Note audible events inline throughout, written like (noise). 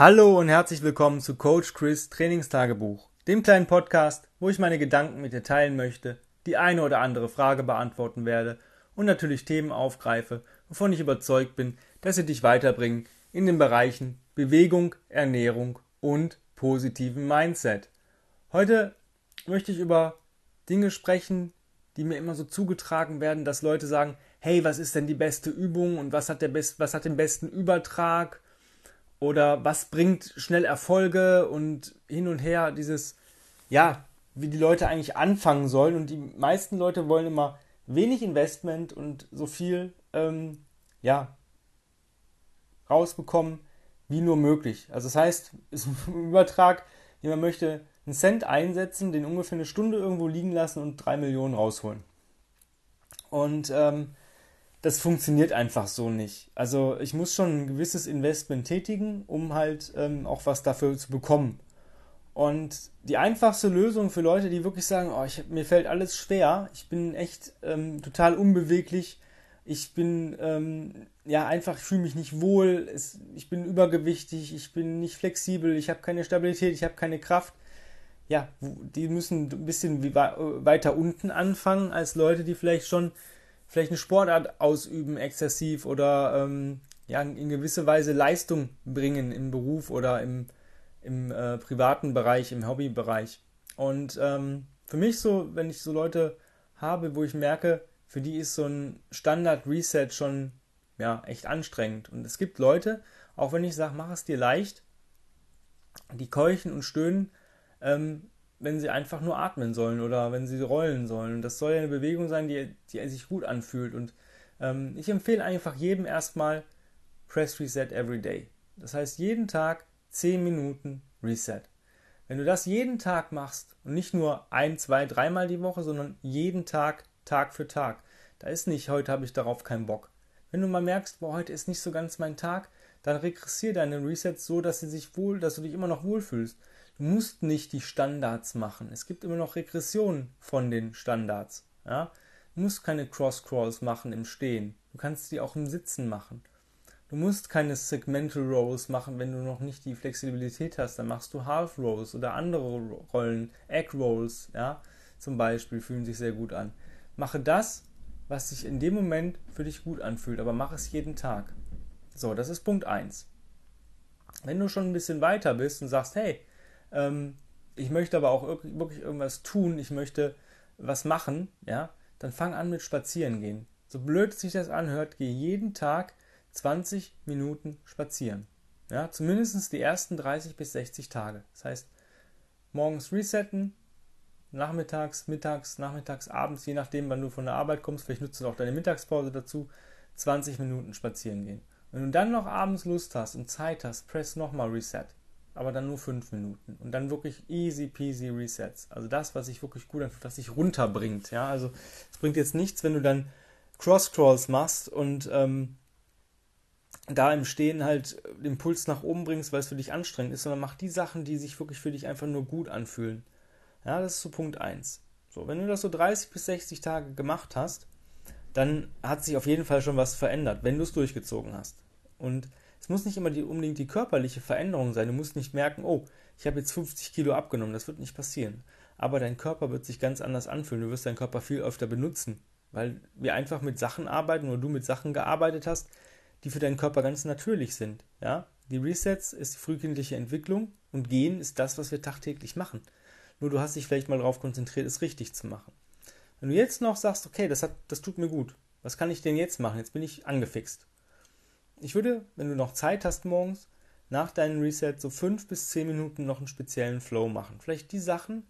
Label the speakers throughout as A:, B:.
A: Hallo und herzlich willkommen zu Coach Chris Trainingstagebuch, dem kleinen Podcast, wo ich meine Gedanken mit dir teilen möchte, die eine oder andere Frage beantworten werde und natürlich Themen aufgreife, wovon ich überzeugt bin, dass sie dich weiterbringen in den Bereichen Bewegung, Ernährung und positiven Mindset. Heute möchte ich über Dinge sprechen, die mir immer so zugetragen werden, dass Leute sagen, hey, was ist denn die beste Übung und was hat, der best, was hat den besten Übertrag oder was bringt schnell Erfolge und hin und her dieses, ja, wie die Leute eigentlich anfangen sollen und die meisten Leute wollen immer wenig Investment und so viel, ähm, ja, rausbekommen, wie nur möglich. Also das heißt, (laughs) ist ein Übertrag, jemand möchte einen Cent einsetzen, den ungefähr eine Stunde irgendwo liegen lassen und drei Millionen rausholen. Und ähm, das funktioniert einfach so nicht. Also ich muss schon ein gewisses Investment tätigen, um halt ähm, auch was dafür zu bekommen. Und die einfachste Lösung für Leute, die wirklich sagen, oh, ich, mir fällt alles schwer, ich bin echt ähm, total unbeweglich, ich bin ähm, ja einfach, ich fühle mich nicht wohl, es, ich bin übergewichtig, ich bin nicht flexibel, ich habe keine Stabilität, ich habe keine Kraft. Ja, die müssen ein bisschen weiter unten anfangen als Leute, die vielleicht schon vielleicht eine Sportart ausüben exzessiv oder ähm, ja, in gewisse Weise Leistung bringen im Beruf oder im, im äh, privaten Bereich, im Hobbybereich. Und ähm, für mich so, wenn ich so Leute habe, wo ich merke, für die ist so ein Standard-Reset schon ja, echt anstrengend. Und es gibt Leute, auch wenn ich sage, mach es dir leicht, die keuchen und stöhnen, ähm, wenn sie einfach nur atmen sollen oder wenn sie rollen sollen. Das soll ja eine Bewegung sein, die, die sich gut anfühlt. Und ähm, ich empfehle einfach jedem erstmal Press Reset Every Day. Das heißt, jeden Tag 10 Minuten Reset. Wenn du das jeden Tag machst und nicht nur ein, zwei, dreimal die Woche, sondern jeden Tag, Tag für Tag, da ist nicht, heute habe ich darauf keinen Bock. Wenn du mal merkst, boah, heute ist nicht so ganz mein Tag, dann regressier deine Resets so, dass sie sich wohl, dass du dich immer noch wohlfühlst. Musst nicht die Standards machen. Es gibt immer noch Regressionen von den Standards. Ja? Du musst keine Cross-Crawls machen im Stehen. Du kannst die auch im Sitzen machen. Du musst keine Segmental Rows machen, wenn du noch nicht die Flexibilität hast. Dann machst du Half Rows oder andere Rollen, Egg Rolls, ja, zum Beispiel, fühlen sich sehr gut an. Mache das, was sich in dem Moment für dich gut anfühlt, aber mach es jeden Tag. So, das ist Punkt 1. Wenn du schon ein bisschen weiter bist und sagst, hey, ähm, ich möchte aber auch wirklich irgendwas tun, ich möchte was machen, ja, dann fang an mit Spazieren gehen. So blöd sich das anhört, geh jeden Tag 20 Minuten spazieren. Ja, zumindest die ersten 30 bis 60 Tage. Das heißt, morgens resetten, nachmittags, mittags, nachmittags, abends, je nachdem, wann du von der Arbeit kommst, vielleicht nutzt du auch deine Mittagspause dazu, 20 Minuten spazieren gehen. Wenn du dann noch abends Lust hast und Zeit hast, press nochmal Reset aber dann nur fünf Minuten. Und dann wirklich easy peasy Resets. Also das, was sich wirklich gut anfühlt, was sich runterbringt. Ja, also es bringt jetzt nichts, wenn du dann Cross-Crawls machst und ähm, da im Stehen halt den Puls nach oben bringst, weil es für dich anstrengend ist, sondern mach die Sachen, die sich wirklich für dich einfach nur gut anfühlen. Ja, das ist so Punkt 1. So, wenn du das so 30 bis 60 Tage gemacht hast, dann hat sich auf jeden Fall schon was verändert, wenn du es durchgezogen hast. Und es muss nicht immer die, unbedingt die körperliche Veränderung sein. Du musst nicht merken, oh, ich habe jetzt 50 Kilo abgenommen. Das wird nicht passieren. Aber dein Körper wird sich ganz anders anfühlen. Du wirst deinen Körper viel öfter benutzen, weil wir einfach mit Sachen arbeiten oder du mit Sachen gearbeitet hast, die für deinen Körper ganz natürlich sind. Ja? Die Resets ist die frühkindliche Entwicklung und Gehen ist das, was wir tagtäglich machen. Nur du hast dich vielleicht mal darauf konzentriert, es richtig zu machen. Wenn du jetzt noch sagst, okay, das, hat, das tut mir gut, was kann ich denn jetzt machen? Jetzt bin ich angefixt ich würde, wenn du noch Zeit hast morgens, nach deinem Reset so fünf bis zehn Minuten noch einen speziellen Flow machen. Vielleicht die Sachen,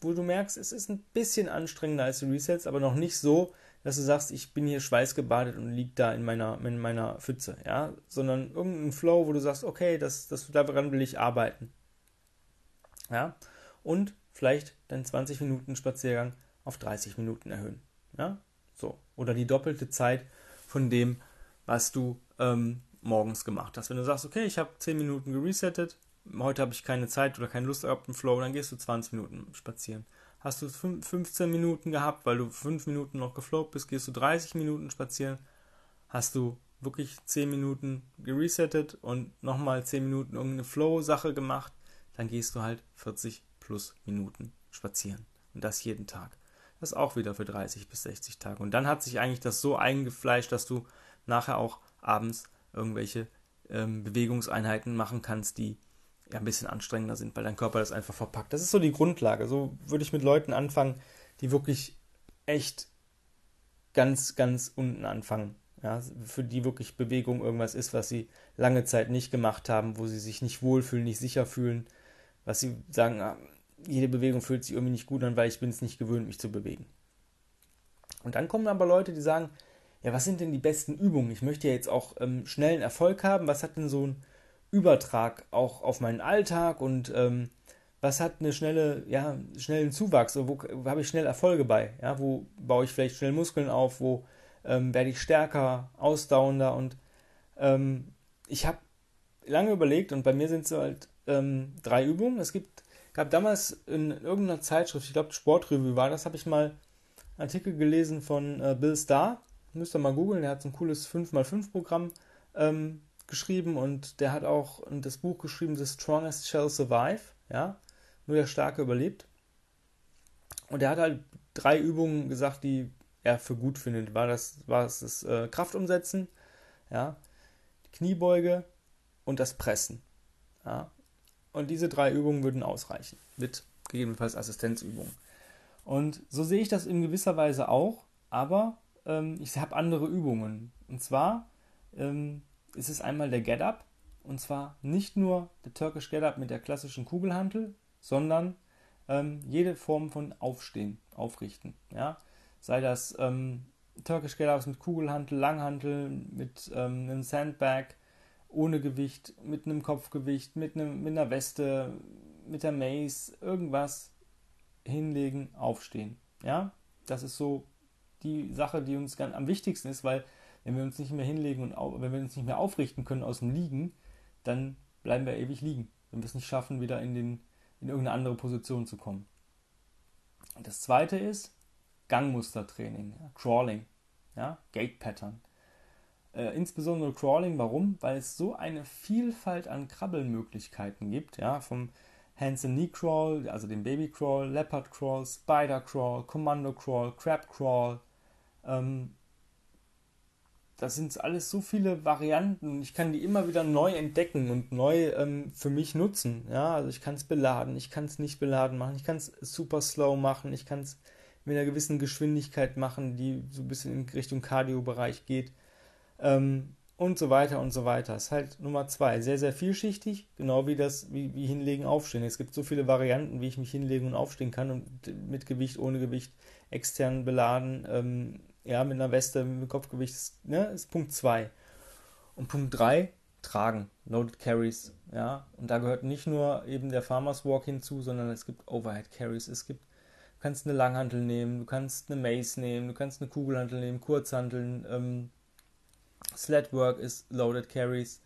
A: wo du merkst, es ist ein bisschen anstrengender als die Resets, aber noch nicht so, dass du sagst, ich bin hier schweißgebadet und lieg da in meiner, in meiner Pfütze, ja, sondern irgendein Flow, wo du sagst, okay, das, das, daran will ich arbeiten. Ja, und vielleicht deinen 20 Minuten Spaziergang auf 30 Minuten erhöhen. Ja, so. Oder die doppelte Zeit von dem, was du ähm, morgens gemacht hast. Wenn du sagst, okay, ich habe 10 Minuten geresettet, heute habe ich keine Zeit oder keine Lust auf den Flow, dann gehst du 20 Minuten spazieren. Hast du 15 Minuten gehabt, weil du 5 Minuten noch geflowt bist, gehst du 30 Minuten spazieren. Hast du wirklich 10 Minuten geresettet und nochmal 10 Minuten irgendeine Flow-Sache gemacht, dann gehst du halt 40 plus Minuten spazieren. Und das jeden Tag. Das auch wieder für 30 bis 60 Tage. Und dann hat sich eigentlich das so eingefleischt, dass du nachher auch abends irgendwelche ähm, Bewegungseinheiten machen kannst, die ja ein bisschen anstrengender sind, weil dein Körper das einfach verpackt. Das ist so die Grundlage. So würde ich mit Leuten anfangen, die wirklich echt ganz, ganz unten anfangen. Ja, für die wirklich Bewegung irgendwas ist, was sie lange Zeit nicht gemacht haben, wo sie sich nicht wohlfühlen, nicht sicher fühlen, was sie sagen, ah, jede Bewegung fühlt sich irgendwie nicht gut an, weil ich bin es nicht gewöhnt, mich zu bewegen. Und dann kommen aber Leute, die sagen, ja, was sind denn die besten Übungen? Ich möchte ja jetzt auch ähm, schnellen Erfolg haben. Was hat denn so ein Übertrag auch auf meinen Alltag und ähm, was hat eine schnelle, ja, schnellen Zuwachs? Wo, wo habe ich schnell Erfolge bei? Ja, wo baue ich vielleicht schnell Muskeln auf? Wo ähm, werde ich stärker, ausdauernder? Und ähm, ich habe lange überlegt und bei mir sind es halt ähm, drei Übungen. Es gibt, gab damals in irgendeiner Zeitschrift, ich glaube Sportrevue war das, habe ich mal einen Artikel gelesen von äh, Bill Starr Müsst ihr mal googeln, der hat so ein cooles 5x5-Programm ähm, geschrieben und der hat auch das Buch geschrieben, The Strongest Shall Survive. Ja, nur der Starke überlebt. Und er hat halt drei Übungen gesagt, die er für gut findet. War das, war das, das äh, Kraftumsetzen, ja, die Kniebeuge und das Pressen. Ja. Und diese drei Übungen würden ausreichen. Mit gegebenenfalls Assistenzübungen. Und so sehe ich das in gewisser Weise auch, aber ähm, ich habe andere Übungen. Und zwar ähm, ist es einmal der Get Up. Und zwar nicht nur der Turkish Get Up mit der klassischen Kugelhantel, sondern ähm, jede Form von Aufstehen, Aufrichten. Ja? Sei das ähm, Turkish Get Ups mit Kugelhantel, Langhantel, mit ähm, einem Sandbag, ohne Gewicht, mit einem Kopfgewicht, mit, einem, mit einer Weste, mit der Mace, irgendwas hinlegen, aufstehen. Ja, das ist so die Sache, die uns am wichtigsten ist, weil wenn wir uns nicht mehr hinlegen und wenn wir uns nicht mehr aufrichten können aus dem Liegen, dann bleiben wir ewig liegen, wenn wir es nicht schaffen, wieder in, den, in irgendeine andere Position zu kommen. Und das zweite ist Gangmustertraining, ja, Crawling, ja, Gate Pattern. Äh, insbesondere Crawling, warum? Weil es so eine Vielfalt an Krabbelmöglichkeiten gibt, ja, vom Hands and Knee Crawl, also dem Baby Crawl, Leopard Crawl, Spider Crawl, Commando Crawl, Crab Crawl, ähm, das sind alles so viele Varianten und ich kann die immer wieder neu entdecken und neu ähm, für mich nutzen. Ja, also ich kann es beladen, ich kann es nicht beladen machen, ich kann es super slow machen, ich kann es mit einer gewissen Geschwindigkeit machen, die so ein bisschen in Richtung Cardio-Bereich geht. Ähm, und so weiter und so weiter. Das ist halt Nummer zwei. Sehr, sehr vielschichtig, genau wie das, wie, wie hinlegen, aufstehen. Es gibt so viele Varianten, wie ich mich hinlegen und aufstehen kann und mit Gewicht, ohne Gewicht, extern beladen, ähm, ja, mit einer Weste, mit Kopfgewicht, ne, ist Punkt 2. Und Punkt 3, tragen, Loaded Carries, ja, und da gehört nicht nur eben der Farmers Walk hinzu, sondern es gibt Overhead Carries, es gibt, du kannst eine Langhantel nehmen, du kannst eine Mace nehmen, du kannst eine Kugelhantel nehmen, Kurzhanteln, ähm, Sledwork ist Loaded Carries,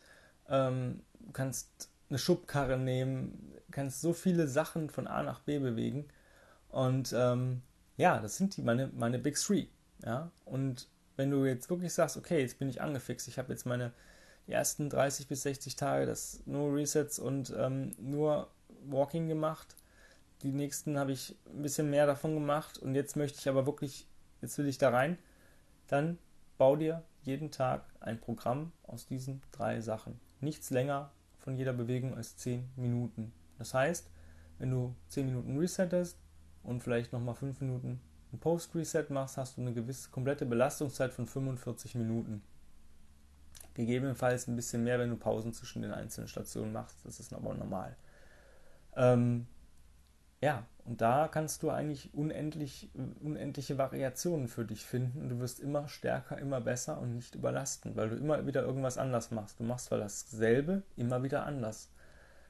A: ähm, du kannst eine Schubkarre nehmen, kannst so viele Sachen von A nach B bewegen. Und ähm, ja, das sind die, meine, meine Big Three. Ja? Und wenn du jetzt wirklich sagst, okay, jetzt bin ich angefixt, ich habe jetzt meine ersten 30 bis 60 Tage das nur Resets und ähm, nur Walking gemacht. Die nächsten habe ich ein bisschen mehr davon gemacht und jetzt möchte ich aber wirklich, jetzt will ich da rein. Dann bau dir jeden Tag ein Programm aus diesen drei Sachen. Nichts länger von jeder Bewegung als 10 Minuten. Das heißt, wenn du 10 Minuten resettest und vielleicht nochmal 5 Minuten ein Post-Reset machst, hast du eine gewisse komplette Belastungszeit von 45 Minuten. Gegebenenfalls ein bisschen mehr, wenn du Pausen zwischen den einzelnen Stationen machst. Das ist aber normal. Ähm, ja, und da kannst du eigentlich unendlich, unendliche Variationen für dich finden du wirst immer stärker, immer besser und nicht überlasten, weil du immer wieder irgendwas anders machst. Du machst zwar dasselbe immer wieder anders.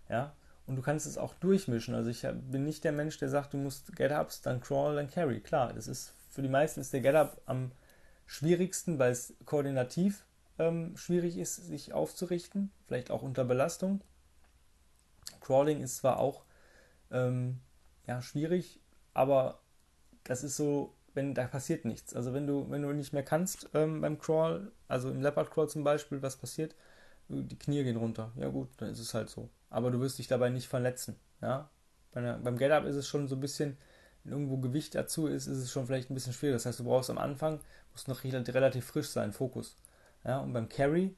A: Ja, und du kannst es auch durchmischen. Also ich bin nicht der Mensch, der sagt, du musst Get-Ups, dann Crawl, dann Carry. Klar, das ist für die meisten ist der Get-Up am schwierigsten, weil es koordinativ ähm, schwierig ist, sich aufzurichten, vielleicht auch unter Belastung. Crawling ist zwar auch ähm, ja, schwierig, aber das ist so wenn da passiert nichts. Also wenn du, wenn du nicht mehr kannst ähm, beim Crawl, also im Leopard Crawl zum Beispiel, was passiert? Die Knie gehen runter. Ja gut, dann ist es halt so. Aber du wirst dich dabei nicht verletzen. Ja? Einer, beim Get Up ist es schon so ein bisschen, wenn irgendwo Gewicht dazu ist, ist es schon vielleicht ein bisschen schwierig. Das heißt, du brauchst am Anfang, musst noch relativ frisch sein, Fokus. Ja? Und beim Carry,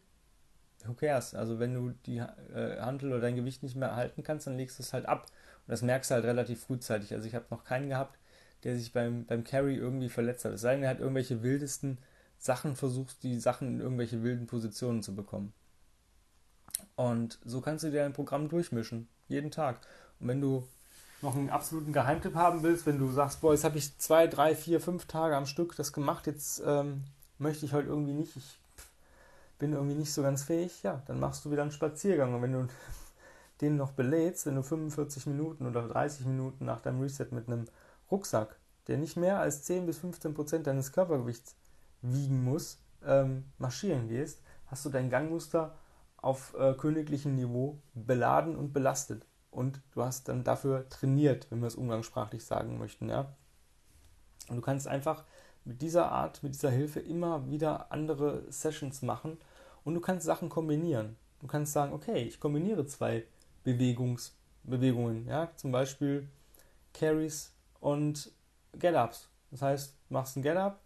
A: who cares? Also wenn du die äh, Handel oder dein Gewicht nicht mehr halten kannst, dann legst du es halt ab. Und das merkst du halt relativ frühzeitig. Also ich habe noch keinen gehabt, der sich beim, beim Carry irgendwie verletzt hat. Es sei denn, er hat irgendwelche wildesten Sachen versucht, die Sachen in irgendwelche wilden Positionen zu bekommen. Und so kannst du dir ein Programm durchmischen, jeden Tag. Und wenn du noch einen absoluten Geheimtipp haben willst, wenn du sagst, boah, jetzt habe ich zwei, drei, vier, fünf Tage am Stück das gemacht, jetzt ähm, möchte ich heute irgendwie nicht, ich bin irgendwie nicht so ganz fähig, ja, dann machst du wieder einen Spaziergang. Und wenn du (laughs) den noch belädst, wenn du 45 Minuten oder 30 Minuten nach deinem Reset mit einem Rucksack, der nicht mehr als 10 bis 15 Prozent deines Körpergewichts wiegen muss, ähm, marschieren gehst, hast du dein Gangmuster auf äh, königlichem Niveau beladen und belastet. Und du hast dann dafür trainiert, wenn wir es umgangssprachlich sagen möchten. Ja? Und du kannst einfach mit dieser Art, mit dieser Hilfe immer wieder andere Sessions machen und du kannst Sachen kombinieren. Du kannst sagen, okay, ich kombiniere zwei Bewegungs Bewegungen, ja, zum Beispiel Carries und Get-Ups. Das heißt, du machst ein Get-Up,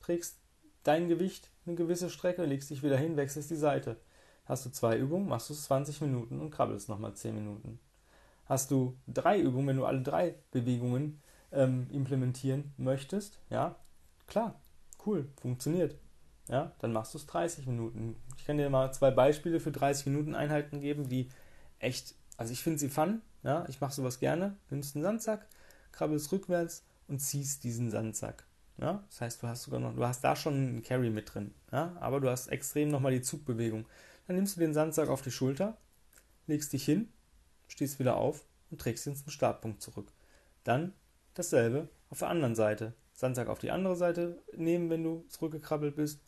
A: trägst dein Gewicht eine gewisse Strecke, legst dich wieder hin, wechselst die Seite. Hast du zwei Übungen, machst du es 20 Minuten und krabbelst nochmal 10 Minuten. Hast du drei Übungen, wenn du alle drei Bewegungen ähm, implementieren möchtest, ja, klar, cool, funktioniert. Ja, dann machst du es 30 Minuten. Ich kann dir mal zwei Beispiele für 30 Minuten Einheiten geben, die echt, also ich finde sie fun, ja, ich mache sowas gerne. Nimmst einen Sandsack, krabbelst rückwärts und ziehst diesen Sandsack. Ja? Das heißt, du hast sogar noch, du hast da schon einen Carry mit drin, ja? aber du hast extrem nochmal die Zugbewegung. Dann nimmst du den Sandsack auf die Schulter, legst dich hin, stehst wieder auf und trägst ihn zum Startpunkt zurück. Dann dasselbe auf der anderen Seite. Sandsack auf die andere Seite nehmen, wenn du zurückgekrabbelt bist,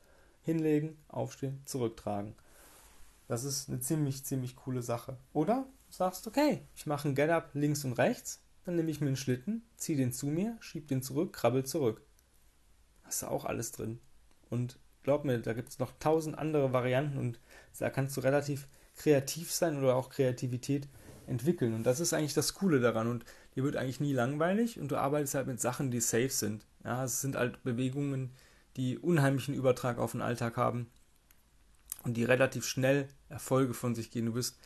A: hinlegen, aufstehen, zurücktragen. Das ist eine ziemlich, ziemlich coole Sache. Oder du sagst, okay, ich mache ein Get-Up links und rechts, dann nehme ich mir einen Schlitten, ziehe den zu mir, schiebe den zurück, krabbel zurück. Hast du auch alles drin. Und glaub mir, da gibt es noch tausend andere Varianten und da kannst du relativ kreativ sein oder auch Kreativität entwickeln. Und das ist eigentlich das Coole daran. Und dir wird eigentlich nie langweilig und du arbeitest halt mit Sachen, die safe sind. Ja, es sind halt Bewegungen, die unheimlichen Übertrag auf den Alltag haben und die relativ schnell Erfolge von sich gehen. Du bist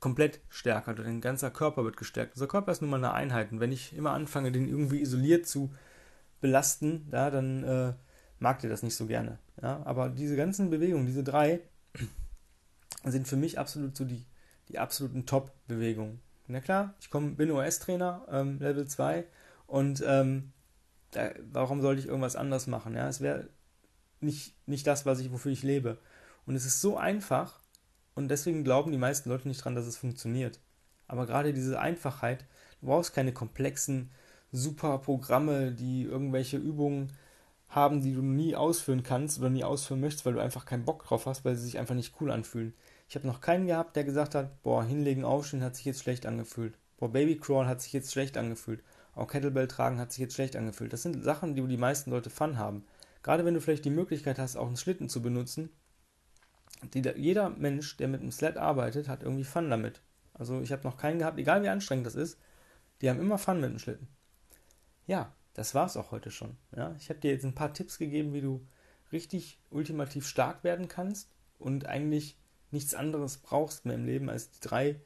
A: komplett stärker. Dein ganzer Körper wird gestärkt. Unser Körper ist nun mal eine Einheit. Und wenn ich immer anfange, den irgendwie isoliert zu belasten, ja, dann äh, mag der das nicht so gerne. Ja? Aber diese ganzen Bewegungen, diese drei, (clears throat) sind für mich absolut so die, die absoluten Top-Bewegungen. Na klar, ich komm, bin OS-Trainer, ähm, Level 2, und ähm, da, warum sollte ich irgendwas anderes machen? Ja? Es wäre nicht, nicht das, was ich, wofür ich lebe. Und es ist so einfach, und deswegen glauben die meisten Leute nicht dran, dass es funktioniert. Aber gerade diese Einfachheit, du brauchst keine komplexen, super Programme, die irgendwelche Übungen haben, die du nie ausführen kannst oder nie ausführen möchtest, weil du einfach keinen Bock drauf hast, weil sie sich einfach nicht cool anfühlen. Ich habe noch keinen gehabt, der gesagt hat, boah, hinlegen, aufstehen hat sich jetzt schlecht angefühlt. Boah, Babycrawl hat sich jetzt schlecht angefühlt. Auch Kettlebell tragen hat sich jetzt schlecht angefühlt. Das sind Sachen, die die meisten Leute Fun haben. Gerade wenn du vielleicht die Möglichkeit hast, auch einen Schlitten zu benutzen, die, jeder Mensch, der mit einem Sled arbeitet, hat irgendwie Fun damit. Also ich habe noch keinen gehabt, egal wie anstrengend das ist, die haben immer Fun mit dem Schlitten. Ja, das war's auch heute schon. Ja, ich habe dir jetzt ein paar Tipps gegeben, wie du richtig ultimativ stark werden kannst und eigentlich nichts anderes brauchst mehr im Leben als die drei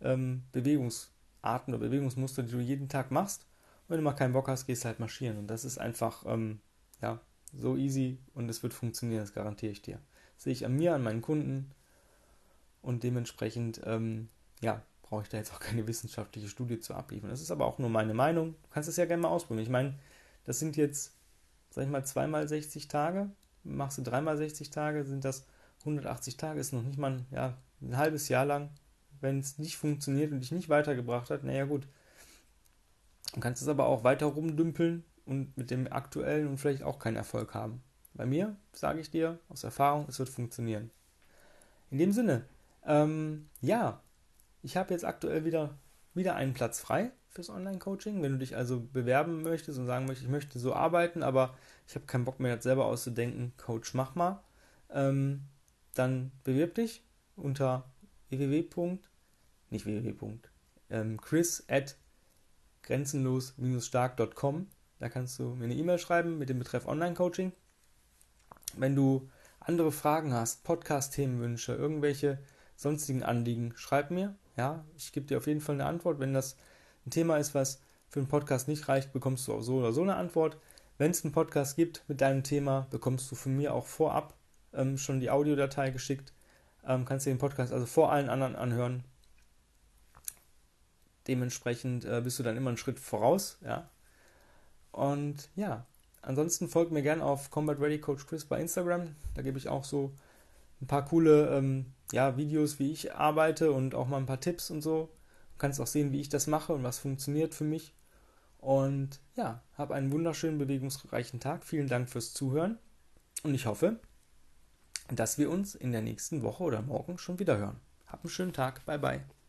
A: ähm, Bewegungsarten oder Bewegungsmuster, die du jeden Tag machst. Und wenn du mal keinen Bock hast, gehst du halt marschieren. Und das ist einfach ähm, ja, so easy und es wird funktionieren, das garantiere ich dir sehe ich an mir, an meinen Kunden und dementsprechend, ähm, ja, brauche ich da jetzt auch keine wissenschaftliche Studie zu abliefern. Das ist aber auch nur meine Meinung. Du kannst es ja gerne mal ausprobieren. Ich meine, das sind jetzt, sag ich mal, zweimal 60 Tage. Machst du dreimal 60 Tage, sind das 180 Tage, ist noch nicht mal ein, ja, ein halbes Jahr lang. Wenn es nicht funktioniert und dich nicht weitergebracht hat, naja gut. Du kannst es aber auch weiter rumdümpeln und mit dem aktuellen und vielleicht auch keinen Erfolg haben. Bei mir, sage ich dir aus Erfahrung, es wird funktionieren. In dem Sinne, ähm, ja, ich habe jetzt aktuell wieder wieder einen Platz frei fürs Online-Coaching. Wenn du dich also bewerben möchtest und sagen möchtest, ich möchte so arbeiten, aber ich habe keinen Bock mehr, das selber auszudenken, Coach, mach mal, ähm, dann bewirb dich unter www. nicht www. Ähm, chris at grenzenlos-stark.com. Da kannst du mir eine E-Mail schreiben mit dem Betreff Online-Coaching. Wenn du andere Fragen hast, Podcast-Themenwünsche, irgendwelche sonstigen Anliegen, schreib mir. Ja, ich gebe dir auf jeden Fall eine Antwort. Wenn das ein Thema ist, was für einen Podcast nicht reicht, bekommst du auch so oder so eine Antwort. Wenn es einen Podcast gibt mit deinem Thema, bekommst du von mir auch vorab ähm, schon die Audiodatei geschickt. Ähm, kannst dir den Podcast also vor allen anderen anhören. Dementsprechend äh, bist du dann immer einen Schritt voraus, ja. Und ja, ansonsten folgt mir gerne auf Combat Ready Coach Chris bei Instagram. Da gebe ich auch so ein paar coole ähm, ja, Videos, wie ich arbeite und auch mal ein paar Tipps und so. Du kannst auch sehen, wie ich das mache und was funktioniert für mich. Und ja, hab einen wunderschönen, bewegungsreichen Tag. Vielen Dank fürs Zuhören. Und ich hoffe, dass wir uns in der nächsten Woche oder morgen schon wieder hören. Hab einen schönen Tag. Bye bye.